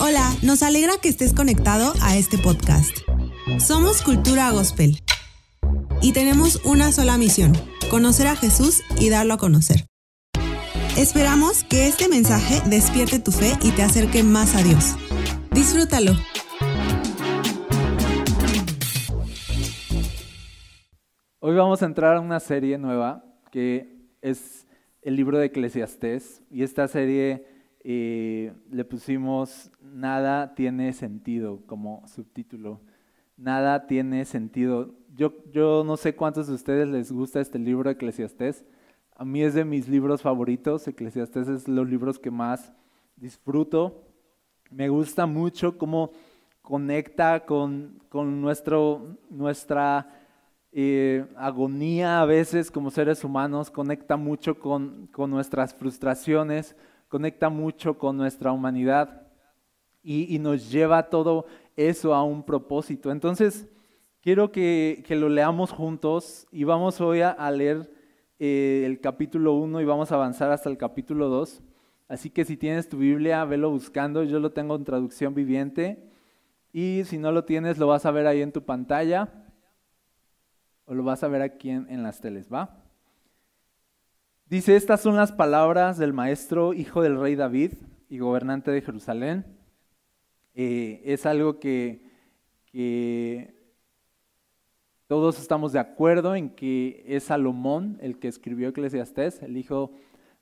Hola, nos alegra que estés conectado a este podcast. Somos Cultura Gospel y tenemos una sola misión, conocer a Jesús y darlo a conocer. Esperamos que este mensaje despierte tu fe y te acerque más a Dios. Disfrútalo. Hoy vamos a entrar a una serie nueva que es el libro de Eclesiastés y esta serie eh, le pusimos Nada tiene sentido como subtítulo. Nada tiene sentido. Yo, yo no sé cuántos de ustedes les gusta este libro Eclesiastés. A mí es de mis libros favoritos. Eclesiastés es los libros que más disfruto. Me gusta mucho cómo conecta con, con nuestro, nuestra eh, agonía a veces como seres humanos, conecta mucho con, con nuestras frustraciones, conecta mucho con nuestra humanidad y, nos lleva todo eso a un propósito. Entonces, quiero que, lo leamos juntos y vamos hoy a, leer eh, el capítulo 1 y vamos a avanzar hasta el capítulo 2. Así que si tienes tu Biblia, velo buscando. Yo lo tengo en traducción viviente. Y si no lo tienes, lo vas a ver ahí en tu pantalla. O lo vas a ver aquí en las teles, ¿va? Dice, estas son las palabras del maestro, hijo del rey David y gobernante de Jerusalén. Eh, es algo que, todos estamos de acuerdo en que es Salomón el que escribió Eclesiastés, el hijo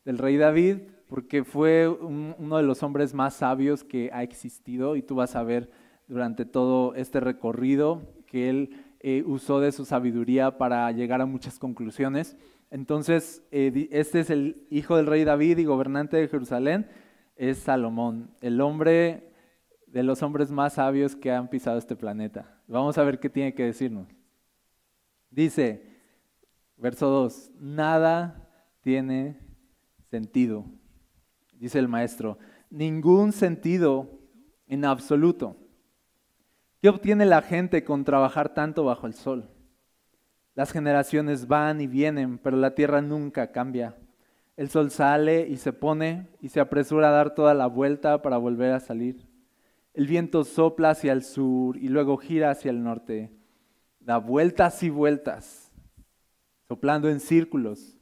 del rey David, porque fue uno de los hombres más sabios que ha existido y tú vas a ver durante todo este recorrido que él eh, usó de su sabiduría para llegar a muchas conclusiones. Entonces, eh, este es el hijo del rey David y gobernante de Jerusalén, es Salomón, el hombre de los hombres más sabios que han pisado este planeta. Vamos a ver qué tiene que decirnos. Dice, verso 2, nada tiene sentido, dice el maestro, ningún sentido en absoluto. ¿Qué obtiene la gente con trabajar tanto bajo el sol? Las generaciones van y vienen, pero la tierra nunca cambia. El sol sale y se pone y se apresura a dar toda la vuelta para volver a salir. El viento sopla hacia el sur y luego gira hacia el norte. Da vueltas y vueltas, soplando en círculos.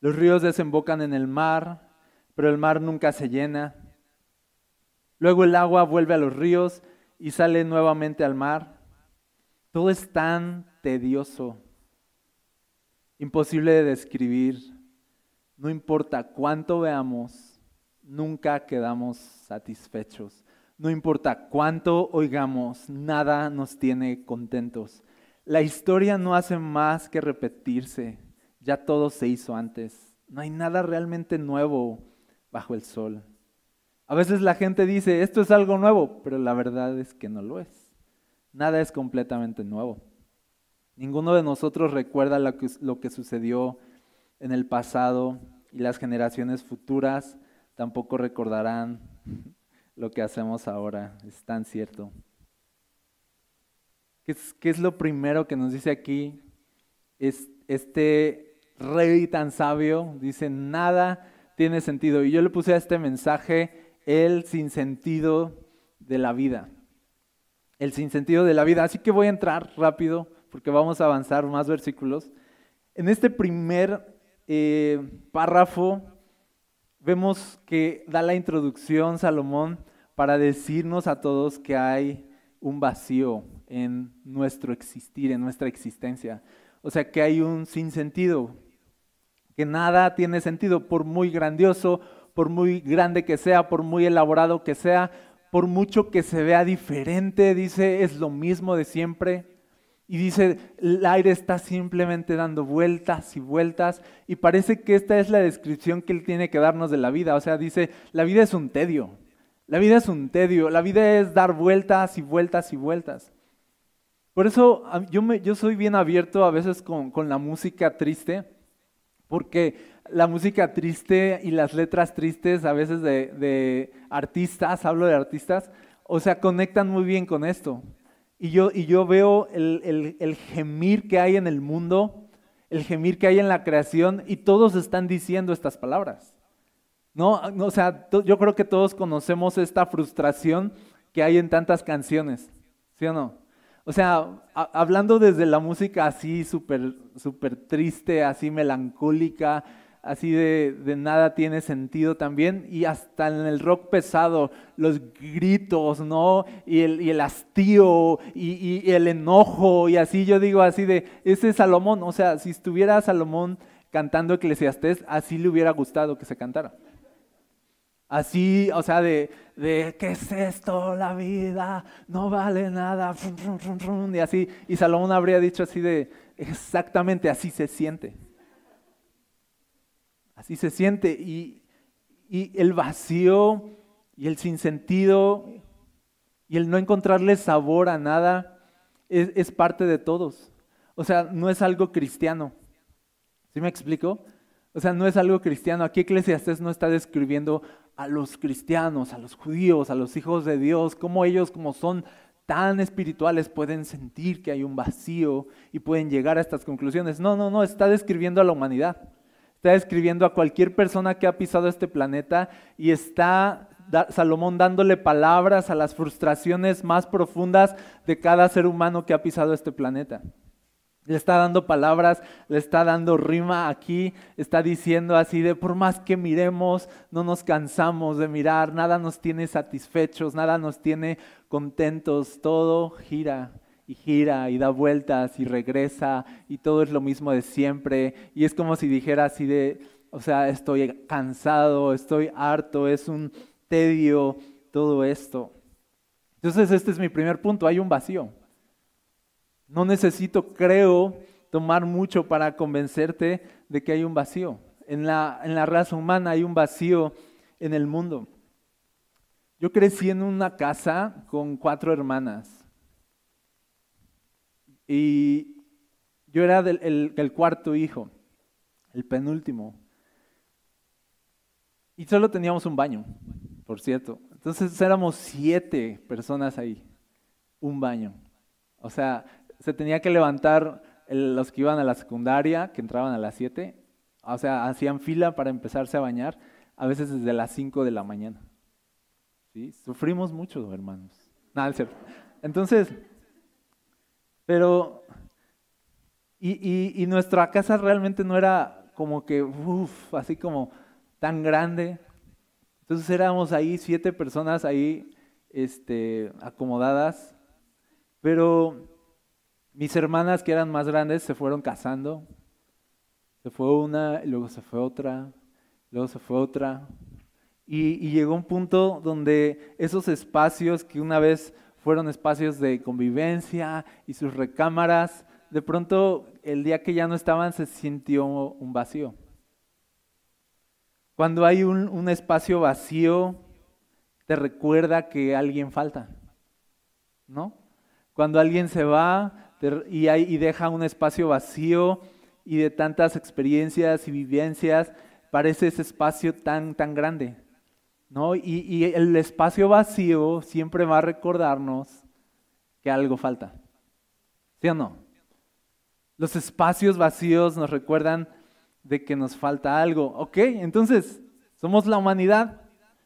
Los ríos desembocan en el mar, pero el mar nunca se llena. Luego el agua vuelve a los ríos y sale nuevamente al mar. Todo es tan tedioso, imposible de describir. No importa cuánto veamos, nunca quedamos satisfechos. No importa cuánto oigamos, nada nos tiene contentos. La historia no hace más que repetirse. Ya todo se hizo antes. No hay nada realmente nuevo bajo el sol. A veces la gente dice, esto es algo nuevo, pero la verdad es que no lo es. Nada es completamente nuevo. Ninguno de nosotros recuerda lo que, sucedió en el pasado y las generaciones futuras tampoco recordarán lo que hacemos ahora. Es tan cierto. ¿Qué es, qué es lo primero que nos dice aquí? Es, este rey tan sabio dice, nada tiene sentido. Y yo le puse a este mensaje el sinsentido de la vida. El sinsentido de la vida. Así que voy a entrar rápido porque vamos a avanzar más versículos. En este primer eh, párrafo vemos que da la introducción Salomón para decirnos a todos que hay un vacío en nuestro existir, en nuestra existencia. O sea, que hay un sinsentido, que nada tiene sentido, por muy grandioso, por muy grande que sea, por muy elaborado que sea, por mucho que se vea diferente, dice, es lo mismo de siempre. Y dice, el aire está simplemente dando vueltas y vueltas. Y parece que esta es la descripción que él tiene que darnos de la vida. O sea, dice, la vida es un tedio. La vida es un tedio. La vida es dar vueltas y vueltas y vueltas. Por eso yo, yo soy bien abierto a veces con, con la música triste. Porque la música triste y las letras tristes a veces de, de artistas, hablo de artistas, o sea, conectan muy bien con esto. Y yo, y yo veo el, el, gemir que hay en el mundo, el gemir que hay en la creación, y todos están diciendo estas palabras. No, o sea, yo creo que todos conocemos esta frustración que hay en tantas canciones, ¿sí o no? O sea, hablando desde la música así súper super triste, así melancólica, así de, nada tiene sentido también, y hasta en el rock pesado, los gritos, ¿no? Y el, y el hastío, y, y, el enojo, y así yo digo así de, ese es Salomón, o sea, si estuviera Salomón cantando Eclesiastés, así le hubiera gustado que se cantara. Así, o sea, de, de ¿qué es esto? La vida no vale nada. Y así, y Salomón habría dicho así de, exactamente así se siente. Así se siente. Y, el vacío y el sinsentido y el no encontrarle sabor a nada es, es parte de todos. O sea, no es algo cristiano. ¿Sí me explico? O sea, no es algo cristiano. Aquí Eclesiastes no está describiendo a los cristianos, a los judíos, a los hijos de Dios, cómo ellos como son tan espirituales pueden sentir que hay un vacío y pueden llegar a estas conclusiones. No, no, no, está describiendo a la humanidad. Está describiendo a cualquier persona que ha pisado este planeta y está Salomón dándole palabras a las frustraciones más profundas de cada ser humano que ha pisado este planeta. Le está dando palabras, le está dando rima aquí, está diciendo así de por más que miremos, no nos cansamos de mirar, nada nos tiene satisfechos, nada nos tiene contentos, todo gira y gira y da vueltas y regresa y todo es lo mismo de siempre y es como si dijera así de, o sea, estoy cansado, estoy harto, es un tedio todo esto. Entonces este es mi primer punto, hay un vacío. No necesito, creo, tomar mucho para convencerte de que hay un vacío. En la, en la raza humana hay un vacío en el mundo. Yo crecí en una casa con cuatro hermanas. Y yo era del, el, cuarto hijo, el penúltimo. Y solo teníamos un baño, por cierto. Entonces éramos siete personas ahí, un baño. O sea, se tenía que levantar los que iban a la secundaria, que entraban a las 7, o sea, hacían fila para empezarse a bañar, a veces desde las 5 de la mañana. ¿Sí? Sufrimos mucho, hermanos. Nada. Entonces, pero, y, y, nuestra casa realmente no era como que, uff, así como tan grande. Entonces éramos ahí siete personas ahí este, acomodadas, pero mis hermanas que eran más grandes se fueron casando. Se fue una, y luego se fue otra, luego se fue otra. Y, llegó un punto donde esos espacios que una vez fueron espacios de convivencia y sus recámaras, de pronto el día que ya no estaban se sintió un vacío. Cuando hay un, espacio vacío, te recuerda que alguien falta, ¿no? Cuando alguien se va, y, y deja un espacio vacío y de tantas experiencias y vivencias, parece ese espacio tan, tan grande. ¿No? Y, y el espacio vacío siempre va a recordarnos que algo falta. ¿Sí o no? Los espacios vacíos nos recuerdan de que nos falta algo. Ok, entonces, somos la humanidad,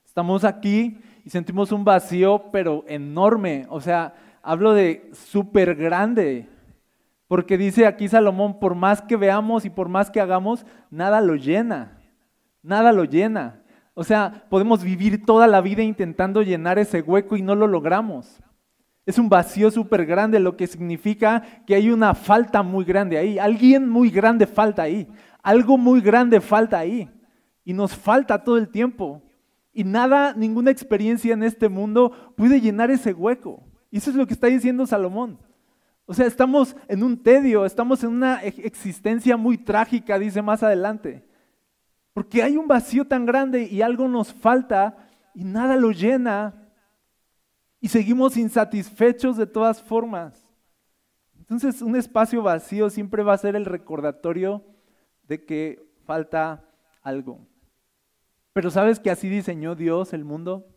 estamos aquí y sentimos un vacío, pero enorme. O sea, hablo de súper grande. Porque dice aquí Salomón, por más que veamos y por más que hagamos, nada lo llena. Nada lo llena. O sea, podemos vivir toda la vida intentando llenar ese hueco y no lo logramos. Es un vacío súper grande, lo que significa que hay una falta muy grande ahí. Alguien muy grande falta ahí. Algo muy grande falta ahí. Y nos falta todo el tiempo. Y nada, ninguna experiencia en este mundo puede llenar ese hueco. Y eso es lo que está diciendo Salomón. O sea, estamos en un tedio, estamos en una existencia muy trágica, dice más adelante. Porque hay un vacío tan grande y algo nos falta y nada lo llena. Y seguimos insatisfechos de todas formas. Entonces, un espacio vacío siempre va a ser el recordatorio de que falta algo. Pero ¿sabes que así diseñó Dios el mundo?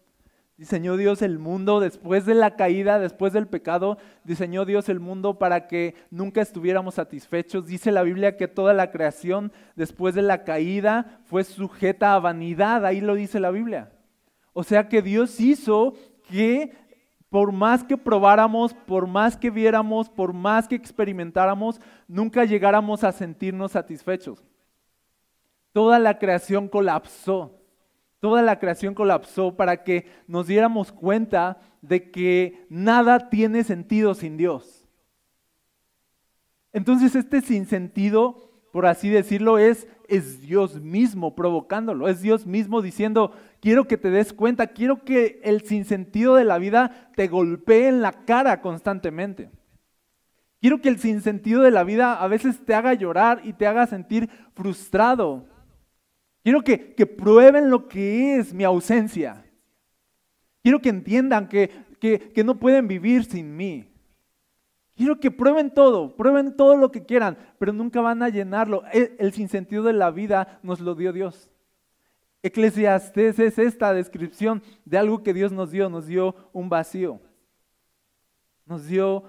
Diseñó Dios el mundo después de la caída, después del pecado. Diseñó Dios el mundo para que nunca estuviéramos satisfechos. Dice la Biblia que toda la creación después de la caída fue sujeta a vanidad. Ahí lo dice la Biblia. O sea que Dios hizo que por más que probáramos, por más que viéramos, por más que experimentáramos, nunca llegáramos a sentirnos satisfechos. Toda la creación colapsó. Toda la creación colapsó para que nos diéramos cuenta de que nada tiene sentido sin Dios. Entonces este sinsentido, por así decirlo, es, es Dios mismo provocándolo, es Dios mismo diciendo, quiero que te des cuenta, quiero que el sinsentido de la vida te golpee en la cara constantemente. Quiero que el sinsentido de la vida a veces te haga llorar y te haga sentir frustrado. Quiero que, prueben lo que es mi ausencia. Quiero que entiendan que, que, no pueden vivir sin mí. Quiero que prueben todo, prueben todo lo que quieran, pero nunca van a llenarlo. El, el sinsentido de la vida nos lo dio Dios. Eclesiastes es esta descripción de algo que Dios nos dio, nos dio un vacío. Nos dio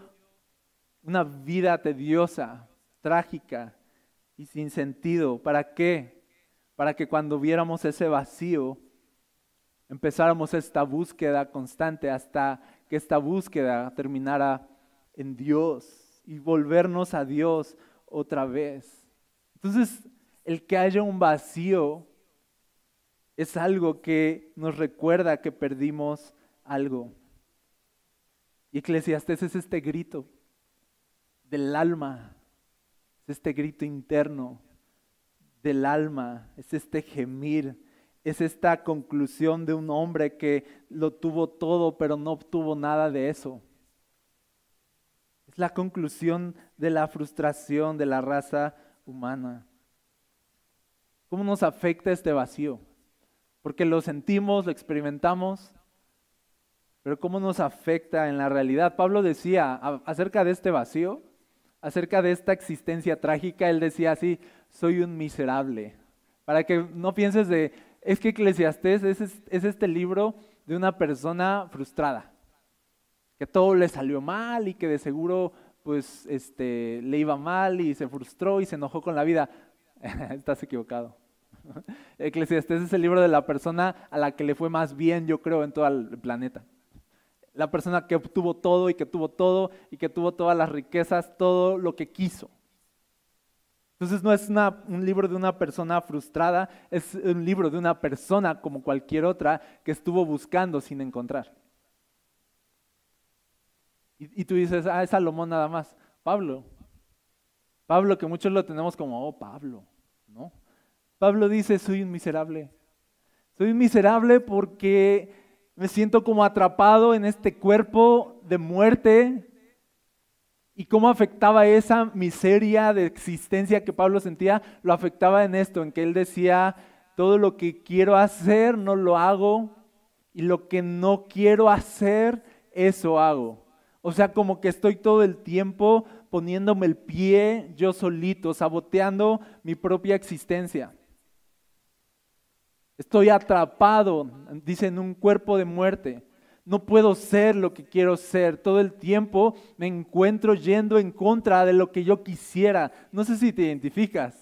una vida tediosa, trágica y sin sentido. ¿Para qué? Para que cuando viéramos ese vacío, empezáramos esta búsqueda constante hasta que esta búsqueda terminara en Dios y volvernos a Dios otra vez. Entonces, el que haya un vacío es algo que nos recuerda que perdimos algo. Y Eclesiastes es este grito del alma, es este grito interno del alma, es este gemir, es esta conclusión de un hombre que lo tuvo todo pero no obtuvo nada de eso. Es la conclusión de la frustración de la raza humana. ¿Cómo nos afecta este vacío? Porque lo sentimos, lo experimentamos, pero ¿cómo nos afecta en la realidad? Pablo decía acerca de este vacío, acerca de esta existencia trágica, él decía así, soy un miserable. Para que no pienses de, es que Eclesiastés es, este libro de una persona frustrada, que todo le salió mal y que de seguro pues este, le iba mal y se frustró y se enojó con la vida. Estás equivocado. Eclesiastés es el libro de la persona a la que le fue más bien, yo creo, en todo el planeta. La persona que obtuvo todo y que tuvo todo y que tuvo todas las riquezas, todo lo que quiso. Entonces no es un libro de una persona frustrada, es un libro de una persona como cualquier otra que estuvo buscando sin encontrar. Y, y, tú dices, ah, es Salomón nada más. Pablo. Pablo, que muchos lo tenemos como, oh, Pablo. ¿no? Pablo dice, soy un miserable. Soy un miserable porque me siento como atrapado en este cuerpo de muerte y cómo afectaba esa miseria de existencia que Pablo sentía, lo afectaba en esto, en que él decía, todo lo que quiero hacer no lo hago y lo que no quiero hacer, eso hago. O sea, como que estoy todo el tiempo poniéndome el pie yo solito, saboteando mi propia existencia. Estoy atrapado, dice, en un cuerpo de muerte no puedo ser lo que quiero ser. Todo el tiempo me encuentro yendo en contra de lo que yo quisiera. No sé si te identificas.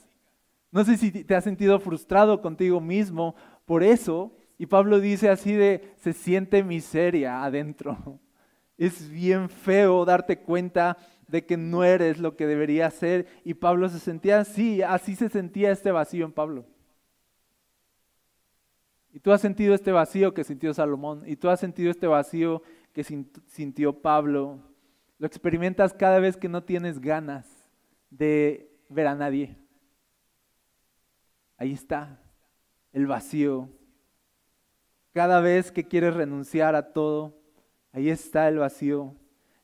No sé si te has sentido frustrado contigo mismo por eso. Y Pablo dice así de, se siente miseria adentro. Es bien feo darte cuenta de que no eres lo que debería ser. Y Pablo se sentía así, así se sentía este vacío en Pablo. Y tú has sentido este vacío que sintió Salomón, y tú has sentido este vacío que sintió Pablo. Lo experimentas cada vez que no tienes ganas de ver a nadie. Ahí está el vacío. Cada vez que quieres renunciar a todo, ahí está el vacío.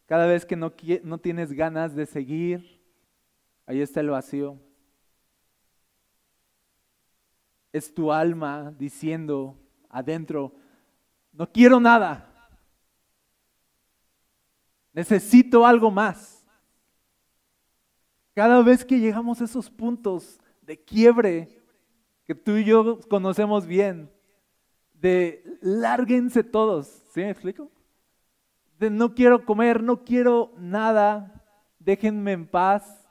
Cada vez que no, no tienes ganas de seguir, ahí está el vacío es tu alma diciendo adentro, no quiero nada, necesito algo más. Cada vez que llegamos a esos puntos de quiebre que tú y yo conocemos bien, de lárguense todos, ¿sí me explico? De no quiero comer, no quiero nada, déjenme en paz.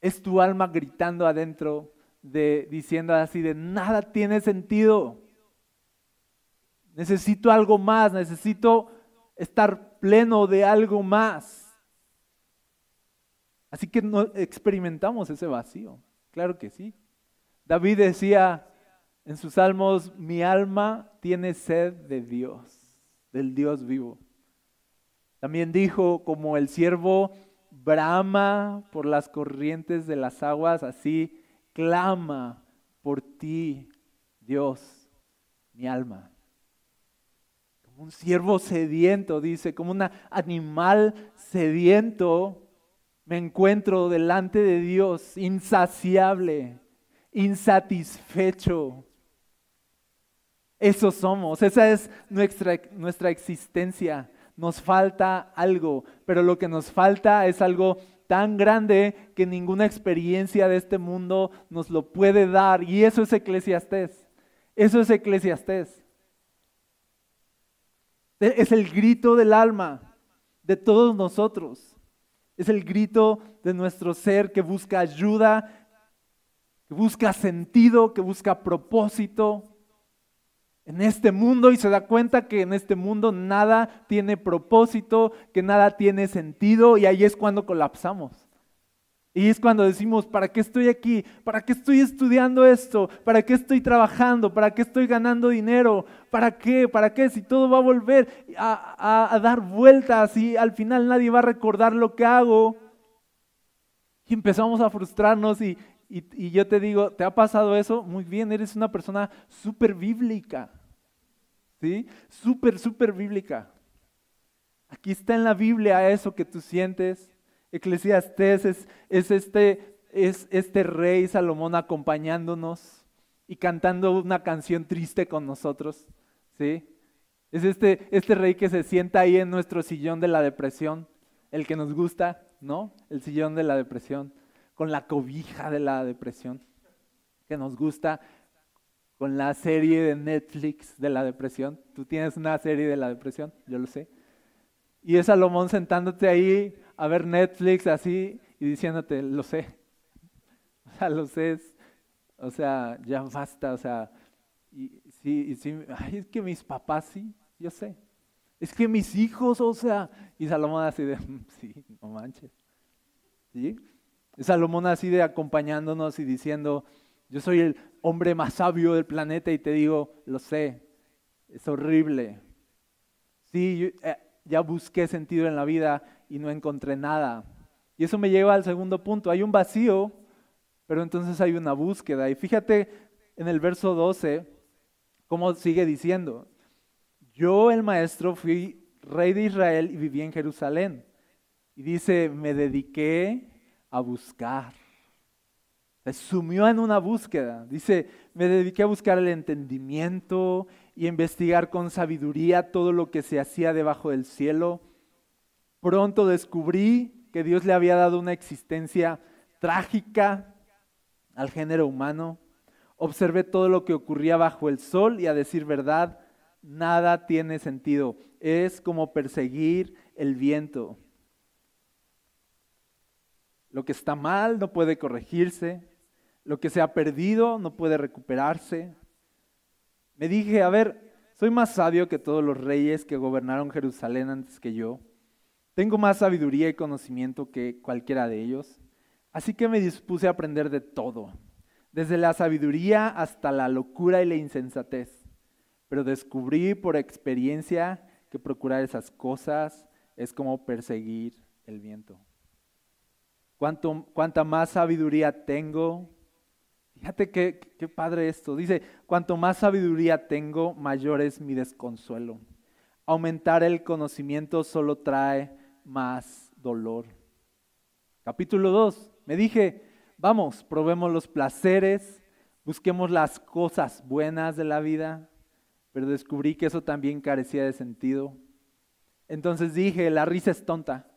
Es tu alma gritando adentro, de, diciendo así de nada tiene sentido. Necesito algo más, necesito estar pleno de algo más. Así que no experimentamos ese vacío, claro que sí. David decía en sus salmos, mi alma tiene sed de Dios, del Dios vivo. También dijo, como el siervo brama por las corrientes de las aguas, así clama por ti, Dios, mi alma. Como un siervo sediento, dice, como un animal sediento, me encuentro delante de Dios, insaciable, insatisfecho. Eso somos, esa es nuestra, nuestra existencia. Nos falta algo, pero lo que nos falta es algo tan grande que ninguna experiencia de este mundo nos lo puede dar. Y eso es eclesiastés. Eso es eclesiastés. Es el grito del alma de todos nosotros. Es el grito de nuestro ser que busca ayuda, que busca sentido, que busca propósito en este mundo y se da cuenta que en este mundo nada tiene propósito, que nada tiene sentido y ahí es cuando colapsamos. Y es cuando decimos, ¿para qué estoy aquí? ¿Para qué estoy estudiando esto? ¿Para qué estoy trabajando? ¿Para qué estoy ganando dinero? ¿Para qué? ¿Para qué? Si todo va a volver a, dar vueltas y al final nadie va a recordar lo que hago. Y empezamos a frustrarnos y, y yo te digo, ¿te ha pasado eso? Muy bien, eres una persona súper bíblica. ¿sí? Súper, súper bíblica. Aquí está en la Biblia eso que tú sientes. Eclesiastés es, es, este, es este rey Salomón acompañándonos y cantando una canción triste con nosotros. ¿sí? Es este, este rey que se sienta ahí en nuestro sillón de la depresión, el que nos gusta, ¿no? El sillón de la depresión, con la cobija de la depresión, que nos gusta con la serie de Netflix de la depresión. Tú tienes una serie de la depresión, yo lo sé. Y es Salomón sentándote ahí a ver Netflix así y diciéndote, lo sé. O sea, lo sé. o sea, ya basta. O sea, y, sí, sí, ay, es que mis papás sí, yo sé. Es que mis hijos, o sea, y Salomón así de, sí, no manches. ¿Sí? Salomón así de acompañándonos y diciendo, yo soy el hombre más sabio del planeta y te digo, lo sé, es horrible. Sí, eh, ya busqué sentido en la vida y no encontré nada. Y eso me lleva al segundo punto. Hay un vacío, pero entonces hay una búsqueda. Y fíjate en el verso 12, cómo sigue diciendo, yo el maestro fui rey de Israel y viví en Jerusalén. Y dice, me dediqué a buscar se sumió en una búsqueda. Dice, me dediqué a buscar el entendimiento y investigar con sabiduría todo lo que se hacía debajo del cielo. Pronto descubrí que Dios le había dado una existencia trágica al género humano. Observé todo lo que ocurría bajo el sol y a decir verdad, nada tiene sentido. Es como perseguir el viento. Lo que está mal no puede corregirse, lo que se ha perdido no puede recuperarse. Me dije, a ver, soy más sabio que todos los reyes que gobernaron Jerusalén antes que yo. Tengo más sabiduría y conocimiento que cualquiera de ellos. Así que me dispuse a aprender de todo, desde la sabiduría hasta la locura y la insensatez. Pero descubrí por experiencia que procurar esas cosas es como perseguir el viento. Cuanto, cuanta más sabiduría tengo, Fíjate qué, qué padre esto. Dice, cuanto más sabiduría tengo, mayor es mi desconsuelo. Aumentar el conocimiento solo trae más dolor. Capítulo 2. Me dije, vamos, probemos los placeres, busquemos las cosas buenas de la vida, pero descubrí que eso también carecía de sentido. Entonces dije, la risa es tonta.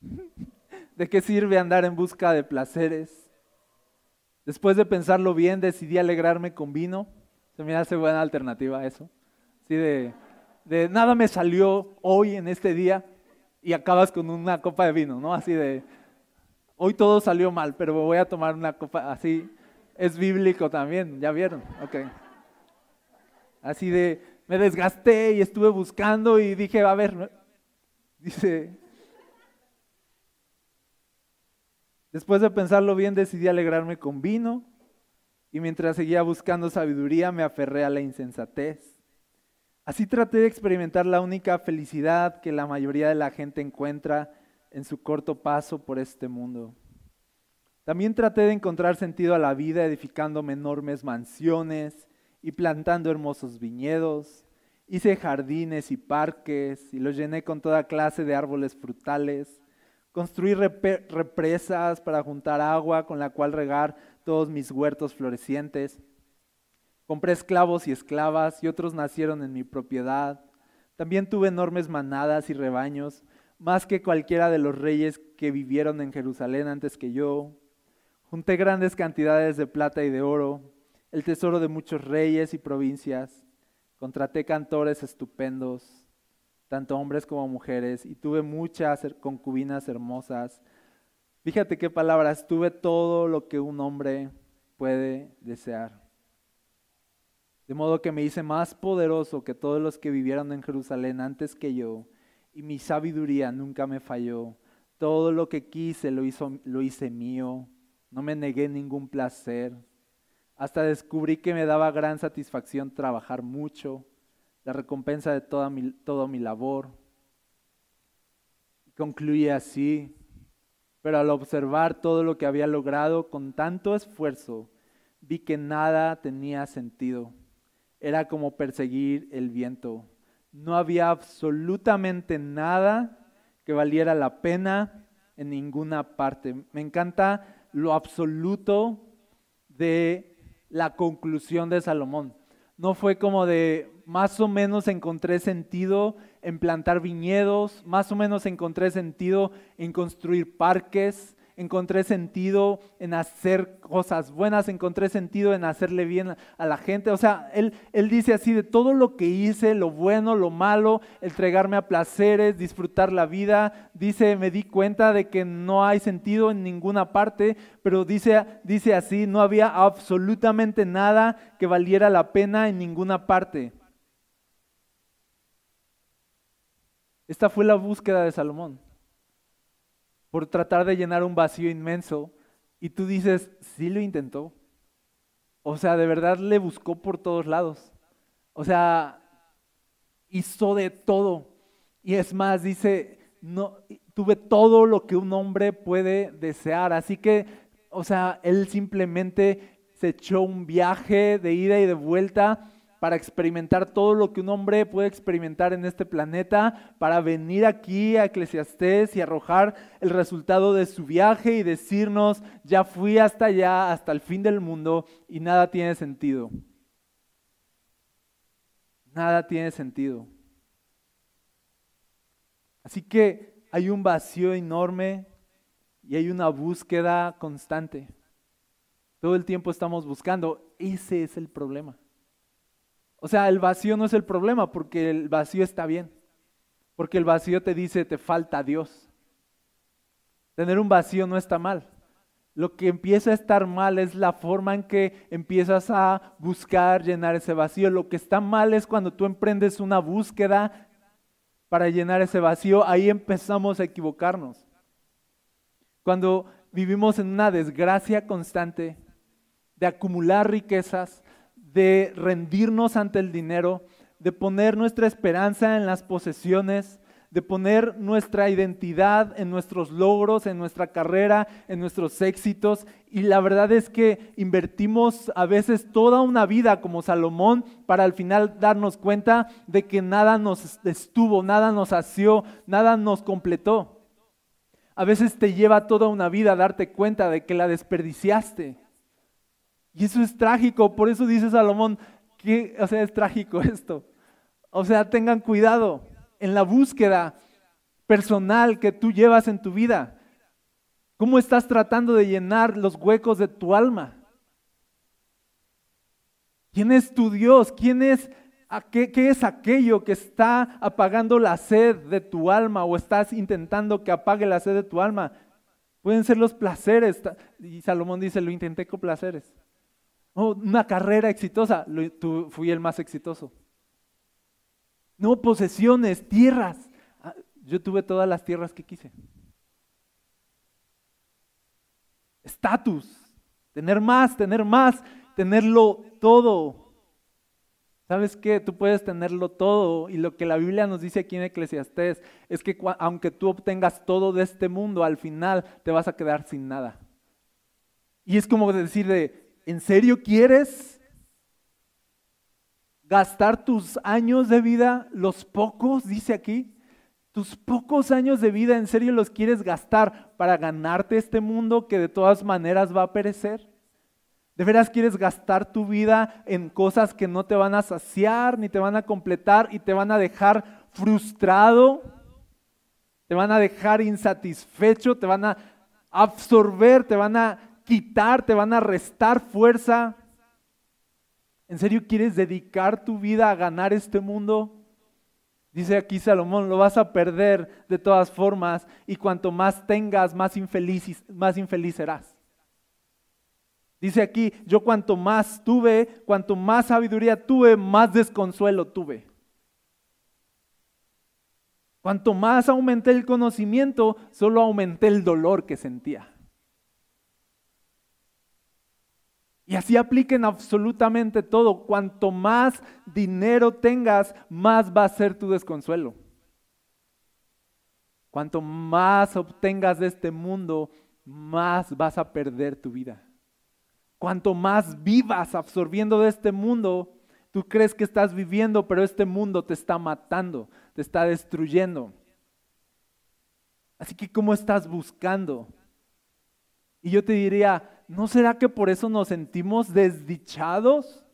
¿De qué sirve andar en busca de placeres? Después de pensarlo bien, decidí alegrarme con vino Se me hace buena alternativa eso. Sí, de, de nada me salió hoy en este día y acabas con una copa de vino, ¿no? Así de, hoy todo salió mal, pero voy a tomar una copa así. Es bíblico también, ¿ya vieron? Ok. Así de, me desgasté y estuve buscando y dije, a ver, dice, después de pensarlo bien decidí alegrarme con vino y mientras seguía buscando sabiduría me aferré a la insensatez. Así traté de experimentar la única felicidad que la mayoría de la gente encuentra en su corto paso por este mundo. También traté de encontrar sentido a la vida edificándome enormes mansiones y plantando hermosos viñedos. Hice jardines y parques y los llené con toda clase de árboles frutales. Construí represas para juntar agua con la cual regar todos mis huertos florecientes. Compré esclavos y esclavas y otros nacieron en mi propiedad. También tuve enormes manadas y rebaños, más que cualquiera de los reyes que vivieron en Jerusalén antes que yo. Junté grandes cantidades de plata y de oro, el tesoro de muchos reyes y provincias. Contraté cantores estupendos, tanto hombres como mujeres, y tuve muchas concubinas hermosas Fíjate qué palabras, tuve todo lo que un hombre puede desear. De modo que me hice más poderoso que todos los que vivieron en Jerusalén antes que yo, y mi sabiduría nunca me falló. Todo lo que quise lo, hizo, lo hice mío, no me negué ningún placer. Hasta descubrí que me daba gran satisfacción trabajar mucho, la recompensa de toda mi, toda mi labor. Concluye así, pero al observar todo lo que había logrado con tanto esfuerzo, vi que nada tenía sentido. Era como perseguir el viento. No había absolutamente nada que valiera la pena en ninguna parte. Me encanta lo absoluto de la conclusión de Salomón. No fue como de más o menos encontré sentido en plantar viñedos, más o menos encontré sentido en construir parques, encontré sentido en hacer cosas buenas, encontré sentido en hacerle bien a la gente. O sea, él, él dice así de todo lo que hice, lo bueno, lo malo, entregarme a placeres, disfrutar la vida. Dice, me di cuenta de que no hay sentido en ninguna parte, pero dice, dice así, no había absolutamente nada que valiera la pena en ninguna parte. Esta fue la búsqueda de Salomón, por tratar de llenar un vacío inmenso. Y tú dices, sí lo intentó. O sea, de verdad le buscó por todos lados. O sea, hizo de todo. Y es más, dice, no, tuve todo lo que un hombre puede desear. Así que, o sea, él simplemente se echó un viaje de ida y de vuelta para experimentar todo lo que un hombre puede experimentar en este planeta, para venir aquí a Eclesiastés y arrojar el resultado de su viaje y decirnos, ya fui hasta allá, hasta el fin del mundo y nada tiene sentido. Nada tiene sentido. Así que hay un vacío enorme y hay una búsqueda constante. Todo el tiempo estamos buscando. Ese es el problema. O sea, el vacío no es el problema porque el vacío está bien. Porque el vacío te dice, te falta Dios. Tener un vacío no está mal. Lo que empieza a estar mal es la forma en que empiezas a buscar llenar ese vacío. Lo que está mal es cuando tú emprendes una búsqueda para llenar ese vacío. Ahí empezamos a equivocarnos. Cuando vivimos en una desgracia constante de acumular riquezas, de rendirnos ante el dinero, de poner nuestra esperanza en las posesiones, de poner nuestra identidad en nuestros logros, en nuestra carrera, en nuestros éxitos. Y la verdad es que invertimos a veces toda una vida como Salomón para al final darnos cuenta de que nada nos estuvo, nada nos asió, nada nos completó. A veces te lleva toda una vida darte cuenta de que la desperdiciaste. Y eso es trágico, por eso dice Salomón, que, o sea, es trágico esto. O sea, tengan cuidado en la búsqueda personal que tú llevas en tu vida. ¿Cómo estás tratando de llenar los huecos de tu alma? ¿Quién es tu Dios? ¿Quién es qué, qué es aquello que está apagando la sed de tu alma o estás intentando que apague la sed de tu alma? Pueden ser los placeres. Y Salomón dice, lo intenté con placeres. Oh, una carrera exitosa, fui el más exitoso. No posesiones, tierras. Ah, yo tuve todas las tierras que quise. Estatus, tener más, tener más, tenerlo todo. ¿Sabes qué? Tú puedes tenerlo todo y lo que la Biblia nos dice aquí en Eclesiastés es que aunque tú obtengas todo de este mundo, al final te vas a quedar sin nada. Y es como decir de, ¿en serio quieres gastar tus años de vida, los pocos, dice aquí? Tus pocos años de vida, ¿en serio los quieres gastar para ganarte este mundo que de todas maneras va a perecer? ¿De veras quieres gastar tu vida en cosas que no te van a saciar, ni te van a completar y te van a dejar frustrado? ¿Te van a dejar insatisfecho? ¿Te van a absorber? ¿Te van a quitar? ¿Te van a restar fuerza? ¿En serio quieres dedicar tu vida a ganar este mundo? Dice aquí Salomón, lo vas a perder de todas formas y cuanto más tengas, más infeliz, más infeliz serás. Dice aquí, yo cuanto más tuve, cuanto más sabiduría tuve, más desconsuelo tuve. Cuanto más aumenté el conocimiento, solo aumenté el dolor que sentía. Y así apliquen absolutamente todo. Cuanto más dinero tengas, más va a ser tu desconsuelo. Cuanto más obtengas de este mundo, más vas a perder tu vida. Cuanto más vivas absorbiendo de este mundo, tú crees que estás viviendo, pero este mundo te está matando, te está destruyendo. Así que, ¿cómo estás buscando? Y yo te diría, ¿no será que por eso nos sentimos desdichados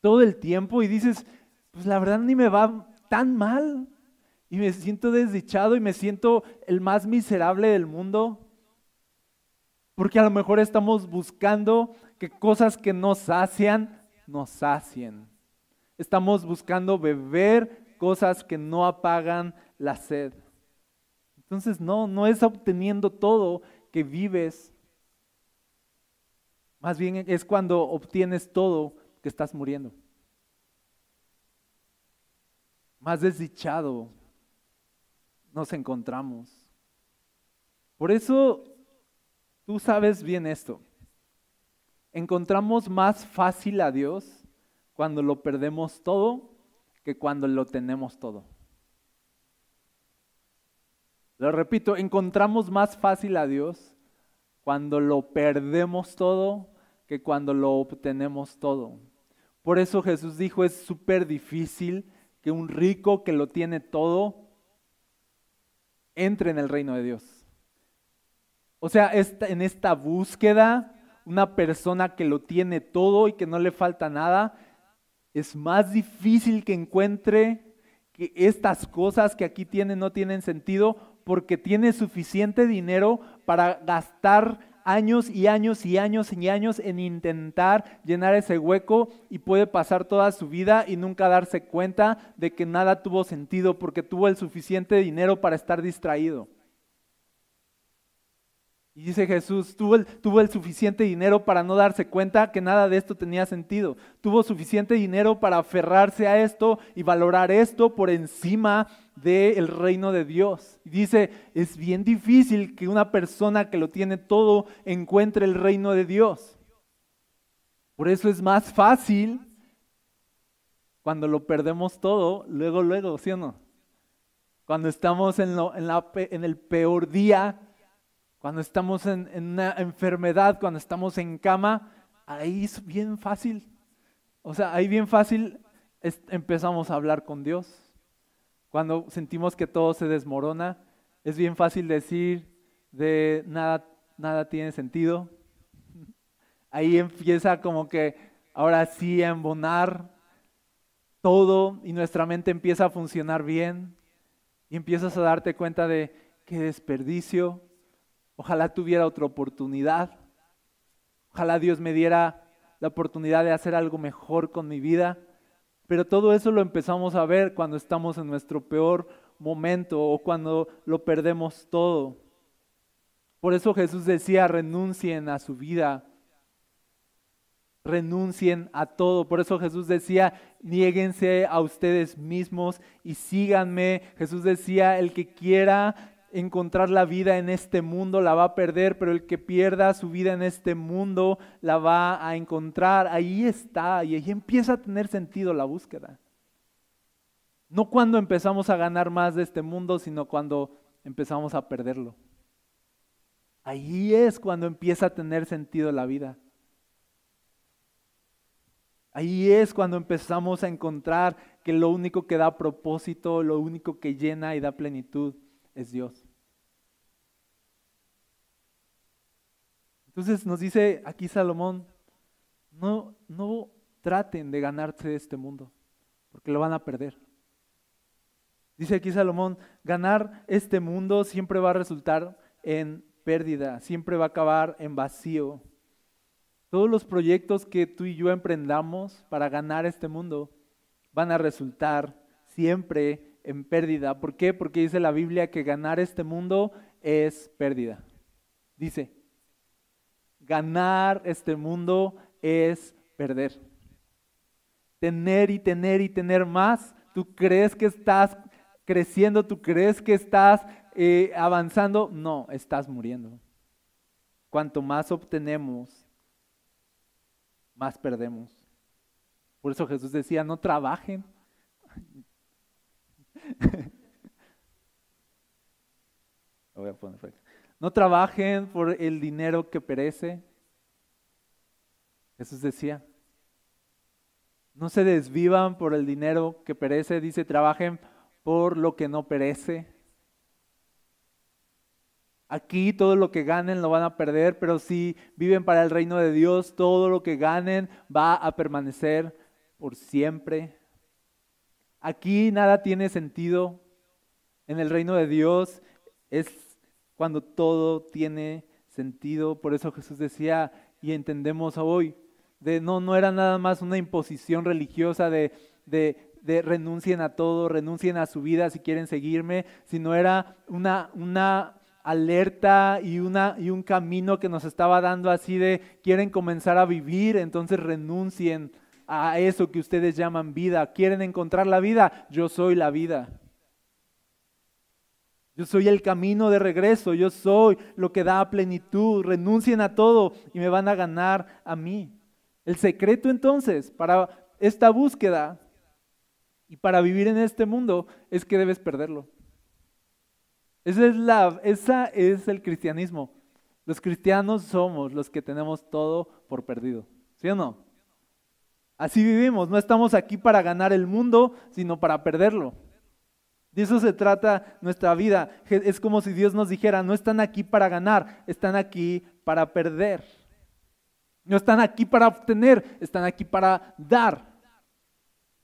todo el tiempo? Y dices, pues la verdad ni me va tan mal. Y me siento desdichado y me siento el más miserable del mundo. Porque a lo mejor estamos buscando que cosas que nos sacian, nos sacien. Estamos buscando beber cosas que no apagan la sed. Entonces no, no es obteniendo todo que vives. Más bien es cuando obtienes todo que estás muriendo. Más desdichado nos encontramos. Por eso Tú sabes bien esto. Encontramos más fácil a Dios cuando lo perdemos todo que cuando lo tenemos todo. Lo repito, encontramos más fácil a Dios cuando lo perdemos todo que cuando lo obtenemos todo. Por eso Jesús dijo, es súper difícil que un rico que lo tiene todo entre en el reino de Dios. O sea, en esta búsqueda, una persona que lo tiene todo y que no le falta nada, es más difícil que encuentre que estas cosas que aquí tiene no tienen sentido porque tiene suficiente dinero para gastar años y años y años y años en intentar llenar ese hueco y puede pasar toda su vida y nunca darse cuenta de que nada tuvo sentido porque tuvo el suficiente dinero para estar distraído. Y dice Jesús, tuvo el, tuvo el, suficiente dinero para no darse cuenta que nada de esto tenía sentido. Tuvo suficiente dinero para aferrarse a esto y valorar esto por encima del reino de Dios. Y dice, es bien difícil que una persona que lo tiene todo encuentre el reino de Dios. Por eso es más fácil cuando lo perdemos todo, luego, luego, ¿sí o no? Cuando estamos en, en, la, en el peor día cuando estamos en, una enfermedad, cuando estamos en cama, ahí es bien fácil. O sea, ahí bien fácil empezamos a hablar con Dios. Cuando sentimos que todo se desmorona, es bien fácil decir de nada, nada tiene sentido. Ahí empieza como que ahora sí a embonar todo y nuestra mente empieza a funcionar bien y empiezas a darte cuenta de qué desperdicio, Ojalá tuviera otra oportunidad. Ojalá Dios me diera la oportunidad de hacer algo mejor con mi vida. Pero todo eso lo empezamos a ver cuando estamos en nuestro peor momento o cuando lo perdemos todo. Por eso Jesús decía, renuncien a su vida, renuncien a todo. Por eso Jesús decía, niéguense a ustedes mismos y síganme. Jesús decía, el que quiera encontrar la vida en este mundo la va a perder, pero el que pierda su vida en este mundo la va a encontrar. Ahí está, y ahí empieza a tener sentido la búsqueda. No cuando empezamos a ganar más de este mundo, sino cuando empezamos a perderlo. Ahí es cuando empieza a tener sentido la vida. Ahí es cuando empezamos a encontrar que lo único que da propósito, lo único que llena y da plenitud es Dios. Entonces nos dice aquí Salomón, no, no traten de ganarse este mundo, porque lo van a perder. Dice aquí Salomón, ganar este mundo siempre va a resultar en pérdida, siempre va a acabar en vacío. Todos los proyectos que tú y yo emprendamos para ganar este mundo van a resultar siempre en pérdida. ¿Por qué? Porque dice la Biblia que ganar este mundo es pérdida. Dice, ganar este mundo es perder. Tener y tener y tener más, tú crees que estás creciendo, tú crees que estás eh, avanzando, no, estás muriendo. Cuanto más obtenemos, más perdemos. Por eso Jesús decía, no trabajen. No trabajen por el dinero que perece. Jesús decía, no se desvivan por el dinero que perece, dice, trabajen por lo que no perece. Aquí todo lo que ganen lo van a perder, pero si viven para el reino de Dios, todo lo que ganen va a permanecer por siempre. Aquí nada tiene sentido. En el reino de Dios es cuando todo tiene sentido. Por eso Jesús decía, y entendemos hoy, de no, no era nada más una imposición religiosa de, de, de renuncien a todo, renuncien a su vida si quieren seguirme, sino era una, una alerta y, una, y un camino que nos estaba dando así de quieren comenzar a vivir, entonces renuncien a eso que ustedes llaman vida. ¿Quieren encontrar la vida? Yo soy la vida. Yo soy el camino de regreso, yo soy lo que da plenitud. Renuncien a todo y me van a ganar a mí. El secreto entonces para esta búsqueda y para vivir en este mundo es que debes perderlo. Esa es, la, esa es el cristianismo. Los cristianos somos los que tenemos todo por perdido. ¿Sí o no? Así vivimos. No estamos aquí para ganar el mundo, sino para perderlo. De eso se trata nuestra vida. Es como si Dios nos dijera, no están aquí para ganar, están aquí para perder. No están aquí para obtener, están aquí para dar.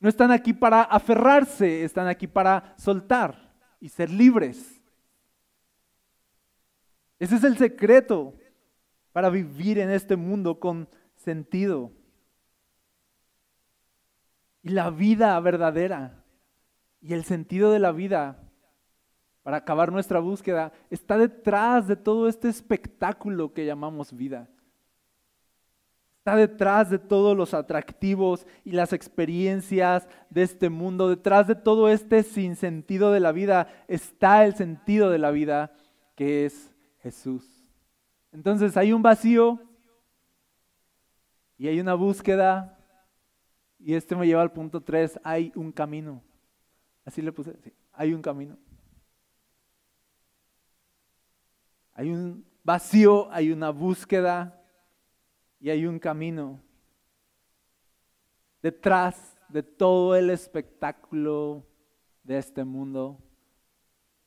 No están aquí para aferrarse, están aquí para soltar y ser libres. Ese es el secreto para vivir en este mundo con sentido. Y la vida verdadera y el sentido de la vida para acabar nuestra búsqueda está detrás de todo este espectáculo que llamamos vida. Está detrás de todos los atractivos y las experiencias de este mundo, detrás de todo este sinsentido de la vida, está el sentido de la vida que es Jesús. Entonces hay un vacío y hay una búsqueda y este me lleva al punto 3, hay un camino. Así le puse, hay un camino. Hay un vacío, hay una búsqueda y hay un camino. Detrás de todo el espectáculo de este mundo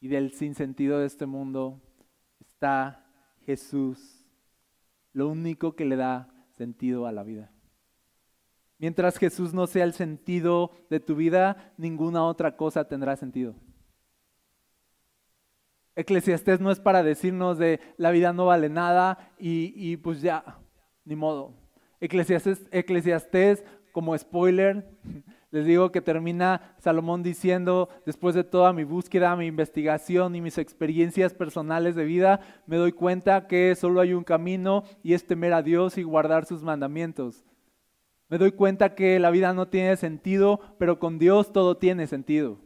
y del sinsentido de este mundo está Jesús, lo único que le da sentido a la vida. Mientras Jesús no sea el sentido de tu vida, ninguna otra cosa tendrá sentido. Eclesiastés no es para decirnos de la vida no vale nada y, y pues ya, ni modo. Eclesiastés, como spoiler, les digo que termina Salomón diciendo, después de toda mi búsqueda, mi investigación y mis experiencias personales de vida, me doy cuenta que solo hay un camino y es temer a Dios y guardar sus mandamientos. Me doy cuenta que la vida no tiene sentido, pero con Dios todo tiene sentido.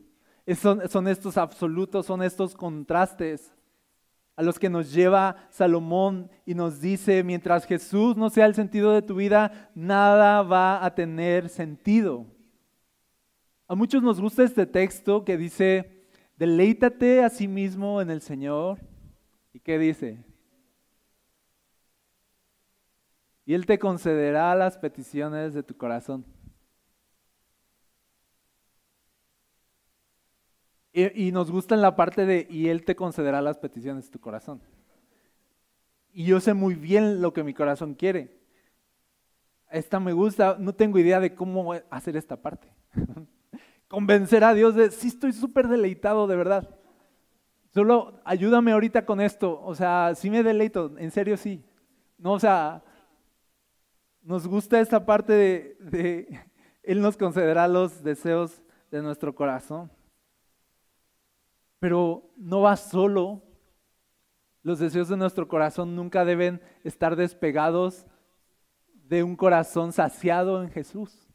Son, son estos absolutos, son estos contrastes a los que nos lleva Salomón y nos dice, mientras Jesús no sea el sentido de tu vida, nada va a tener sentido. A muchos nos gusta este texto que dice, deleítate a sí mismo en el Señor. ¿Y qué dice? Y Él te concederá las peticiones de tu corazón. Y, nos gusta en la parte de, y Él te concederá las peticiones de tu corazón. Y yo sé muy bien lo que mi corazón quiere. Esta me gusta, no tengo idea de cómo hacer esta parte. convencer a Dios de, sí estoy súper deleitado, de verdad. Solo ayúdame ahorita con esto. O sea, sí me deleito, en serio sí. No, o sea, nos gusta esta parte de, de Él nos concederá los deseos de nuestro corazón. Pero no va solo. Los deseos de nuestro corazón nunca deben estar despegados de un corazón saciado en Jesús.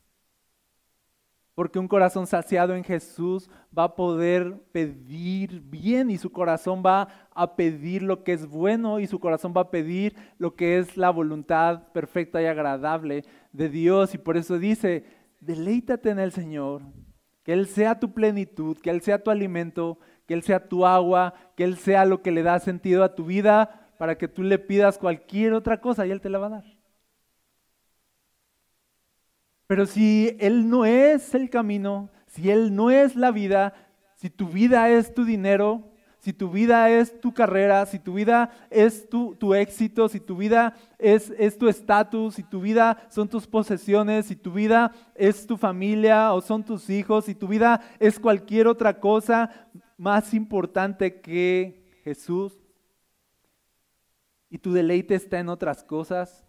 Porque un corazón saciado en Jesús va a poder pedir bien y su corazón va a pedir lo que es bueno y su corazón va a pedir lo que es la voluntad perfecta y agradable de Dios. Y por eso dice, deleítate en el Señor, que Él sea tu plenitud, que Él sea tu alimento, que Él sea tu agua, que Él sea lo que le da sentido a tu vida para que tú le pidas cualquier otra cosa y Él te la va a dar. Pero si Él no es el camino, si Él no es la vida, si tu vida es tu dinero, si tu vida es tu carrera, si tu vida es tu, éxito, si tu vida es, es tu estatus, si tu vida son tus posesiones, si tu vida es tu familia o son tus hijos, si tu vida es cualquier otra cosa más importante que Jesús y tu deleite está en otras cosas,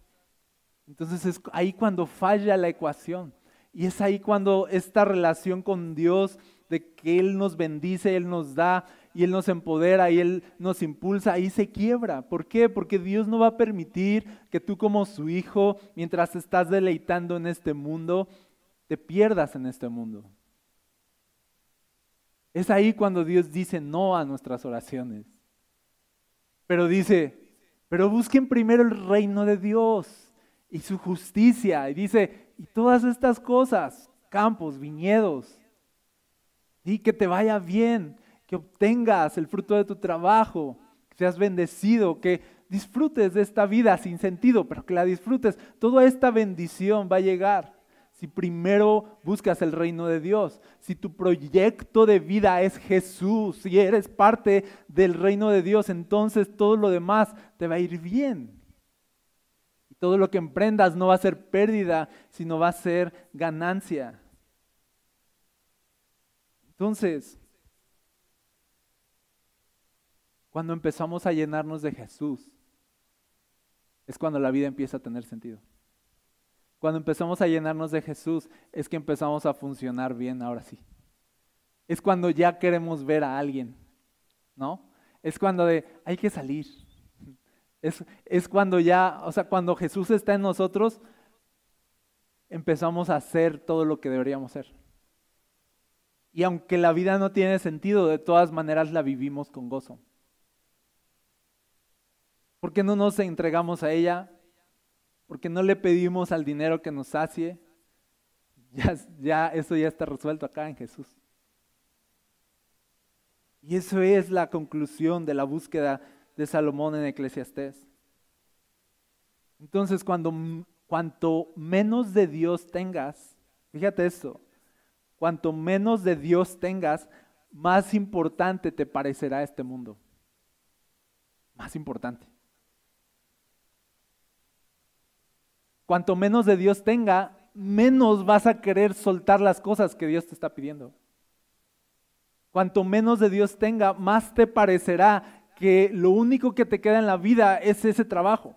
entonces es ahí cuando falla la ecuación. Y es ahí cuando esta relación con Dios, de que Él nos bendice, Él nos da y Él nos empodera y Él nos impulsa, ahí se quiebra. ¿Por qué? Porque Dios no va a permitir que tú como su hijo, mientras estás deleitando en este mundo, te pierdas en este mundo. Es ahí cuando Dios dice no a nuestras oraciones. Pero dice, pero busquen primero el reino de Dios y su justicia. Y dice, y todas estas cosas, campos, viñedos, y que te vaya bien, que obtengas el fruto de tu trabajo, que seas bendecido, que disfrutes de esta vida sin sentido, pero que la disfrutes. Toda esta bendición va a llegar si primero buscas el reino de Dios, si tu proyecto de vida es Jesús, si eres parte del reino de Dios, entonces todo lo demás te va a ir bien. Todo lo que emprendas no va a ser pérdida, sino va a ser ganancia. Entonces, cuando empezamos a llenarnos de Jesús, es cuando la vida empieza a tener sentido. Cuando empezamos a llenarnos de Jesús, es que empezamos a funcionar bien ahora sí. Es cuando ya queremos ver a alguien, ¿no? Es cuando de, hay que salir, es, cuando ya, o sea, cuando Jesús está en nosotros, empezamos a hacer todo lo que deberíamos hacer. Y aunque la vida no tiene sentido, de todas maneras la vivimos con gozo. ¿Por qué no nos entregamos a ella? ¿Por qué no le pedimos al dinero que nos sacie? Ya, ya, eso ya está resuelto acá en Jesús. Y eso es la conclusión de la búsqueda de Salomón en Eclesiastés. Entonces, cuando, cuanto menos de Dios tengas, fíjate esto, cuanto menos de Dios tengas, más importante te parecerá este mundo. Más importante. Cuanto menos de Dios tenga, menos vas a querer soltar las cosas que Dios te está pidiendo. Cuanto menos de Dios tenga, más te parecerá que lo único que te queda en la vida es ese trabajo.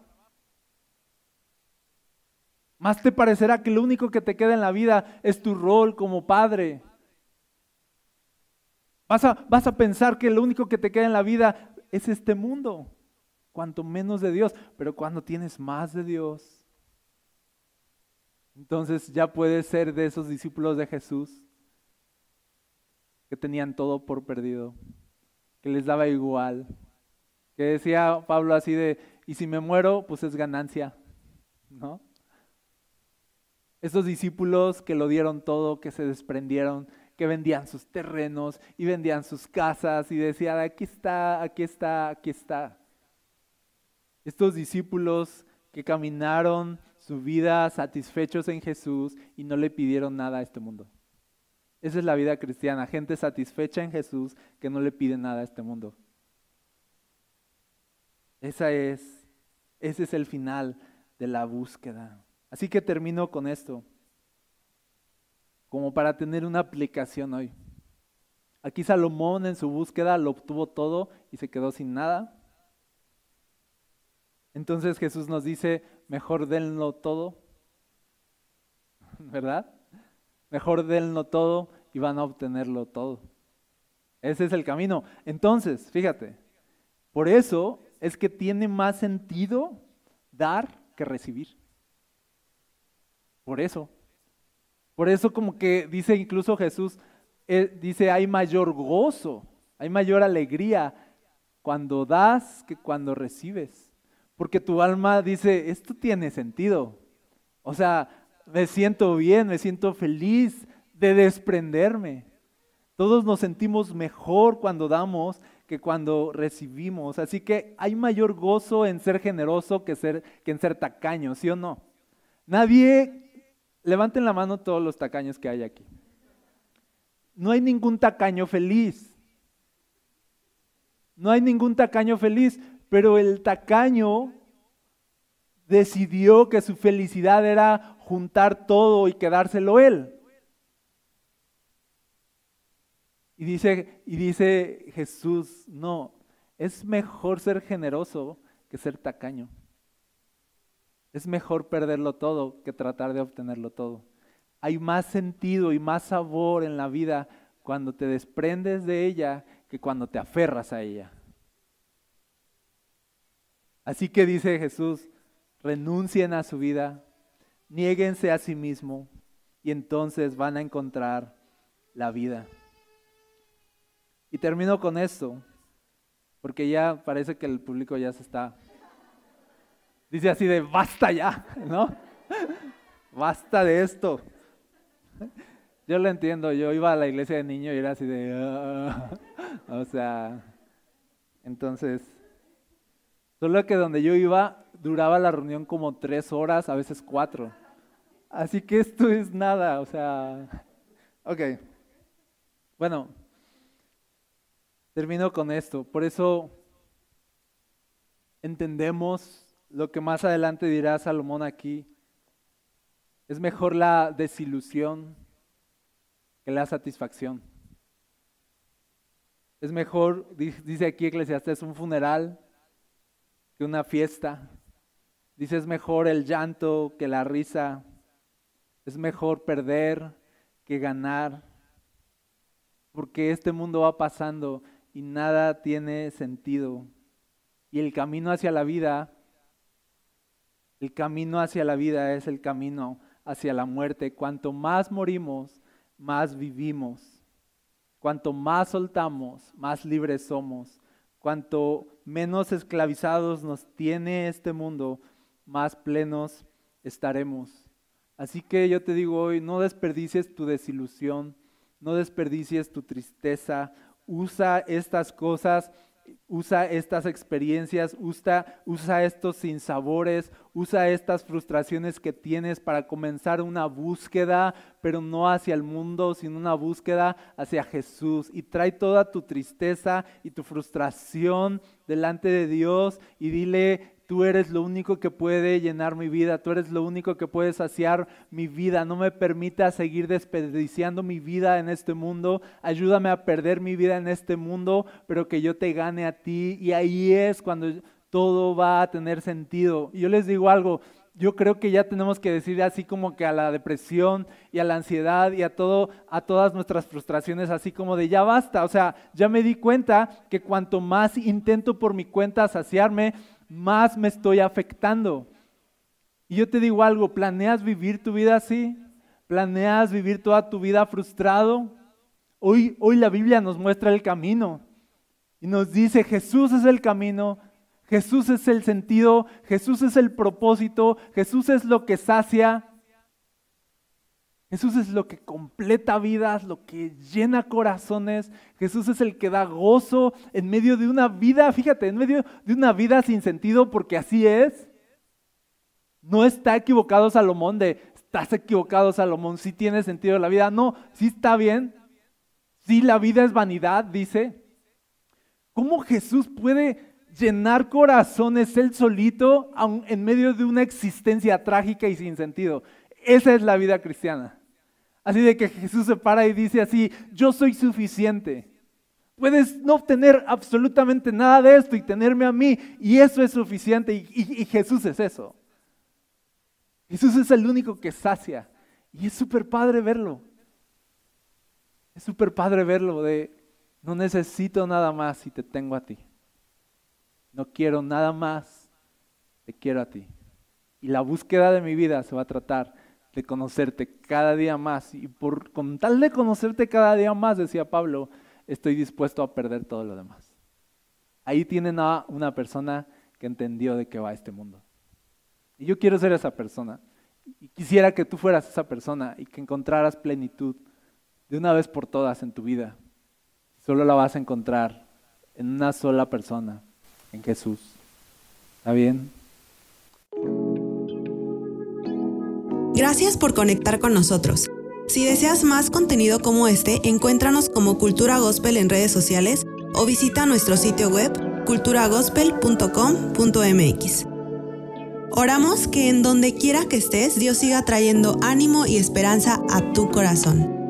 Más te parecerá que lo único que te queda en la vida es tu rol como padre. Vas a, vas a pensar que lo único que te queda en la vida es este mundo, cuanto menos de Dios. Pero cuando tienes más de Dios, entonces ya puedes ser de esos discípulos de Jesús que tenían todo por perdido, que les daba igual, que decía Pablo así de, y si me muero, pues es ganancia, ¿no? Esos discípulos que lo dieron todo, que se desprendieron, que vendían sus terrenos y vendían sus casas y decían, aquí está, aquí está, aquí está. Estos discípulos que caminaron su vida satisfechos en Jesús y no le pidieron nada a este mundo. Esa es la vida cristiana, gente satisfecha en Jesús que no le pide nada a este mundo. Esa es, ese es el final de la búsqueda. Así que termino con esto, como para tener una aplicación hoy. Aquí Salomón en su búsqueda lo obtuvo todo y se quedó sin nada. Entonces Jesús nos dice, mejor denlo todo, ¿verdad? Mejor denlo todo y van a obtenerlo todo. Ese es el camino. Entonces, fíjate, por eso es que tiene más sentido dar que recibir. Por eso. Por eso como que dice incluso Jesús, eh, dice, hay mayor gozo, hay mayor alegría cuando das que cuando recibes. Porque tu alma dice, esto tiene sentido. O sea, me siento bien, me siento feliz de desprenderme. Todos nos sentimos mejor cuando damos que cuando recibimos. Así que hay mayor gozo en ser generoso que, ser, que en ser tacaño, ¿sí o no? Nadie Levanten la mano todos los tacaños que hay aquí. No hay ningún tacaño feliz. No hay ningún tacaño feliz, pero el tacaño decidió que su felicidad era juntar todo y quedárselo él. Y dice, y dice Jesús, no, es mejor ser generoso que ser tacaño. Es mejor perderlo todo que tratar de obtenerlo todo. Hay más sentido y más sabor en la vida cuando te desprendes de ella que cuando te aferras a ella. Así que dice Jesús, renuncien a su vida, niéguense a sí mismo y entonces van a encontrar la vida. Y termino con esto, porque ya parece que el público ya se está Dice así de, basta ya, ¿no? Basta de esto. Yo lo entiendo, yo iba a la iglesia de niño y era así de, ah". o sea, entonces, solo que donde yo iba duraba la reunión como tres horas, a veces cuatro. Así que esto es nada, o sea, ok. Bueno, termino con esto. Por eso entendemos lo que más adelante dirá Salomón aquí, es mejor la desilusión que la satisfacción. Es mejor, dice aquí Eclesiastes, un funeral que una fiesta. Dice, es mejor el llanto que la risa. Es mejor perder que ganar. Porque este mundo va pasando y nada tiene sentido. Y el camino hacia la vida el camino hacia la vida es el camino hacia la muerte. Cuanto más morimos, más vivimos. Cuanto más soltamos, más libres somos. Cuanto menos esclavizados nos tiene este mundo, más plenos estaremos. Así que yo te digo hoy, no desperdicies tu desilusión, no desperdicies tu tristeza, usa estas cosas usa estas experiencias, usa, usa estos sinsabores, usa estas frustraciones que tienes para comenzar una búsqueda, pero no hacia el mundo, sino una búsqueda hacia Jesús. Y trae toda tu tristeza y tu frustración delante de Dios y dile, Tú eres lo único que puede llenar mi vida, tú eres lo único que puede saciar mi vida. No me permita seguir desperdiciando mi vida en este mundo. Ayúdame a perder mi vida en este mundo, pero que yo te gane a ti. Y ahí es cuando todo va a tener sentido. Y yo les digo algo, yo creo que ya tenemos que decir así como que a la depresión y a la ansiedad y a todo a todas nuestras frustraciones así como de ya basta, o sea, ya me di cuenta que cuanto más intento por mi cuenta saciarme, más me estoy afectando. Y yo te digo algo, ¿planeas vivir tu vida así? ¿Planeas vivir toda tu vida frustrado? Hoy, hoy la Biblia nos muestra el camino y nos dice, Jesús es el camino, Jesús es el sentido, Jesús es el propósito, Jesús es lo que sacia, Jesús es lo que completa vidas, lo que llena corazones, Jesús es el que da gozo en medio de una vida, fíjate, en medio de una vida sin sentido, porque así es. No está equivocado Salomón de, estás equivocado Salomón, si tiene sentido la vida, no, sí está bien, si la vida es vanidad, dice. ¿Cómo Jesús puede llenar corazones él solito en medio de una existencia trágica y sin sentido? Esa es la vida cristiana. Así de que Jesús se para y dice así, yo soy suficiente. Puedes no obtener absolutamente nada de esto y tenerme a mí y eso es suficiente y, y Jesús es eso. Jesús es el único que sacia y es súper padre verlo. Es súper padre verlo de, no necesito nada más si te tengo a ti. No quiero nada más, te quiero a ti. Y la búsqueda de mi vida se va a tratar de conocerte cada día más. Y por, con tal de conocerte cada día más, decía Pablo, estoy dispuesto a perder todo lo demás. Ahí tienen a una persona que entendió de qué va este mundo. Y yo quiero ser esa persona. Y quisiera que tú fueras esa persona y que encontraras plenitud de una vez por todas en tu vida. Solo la vas a encontrar en una sola persona, en Jesús. ¿Está bien? Gracias por conectar con nosotros. Si deseas más contenido como este, encuéntranos como Cultura Gospel en redes sociales o visita nuestro sitio web culturagospel.com.mx. Oramos que en donde quiera que estés, Dios siga trayendo ánimo y esperanza a tu corazón.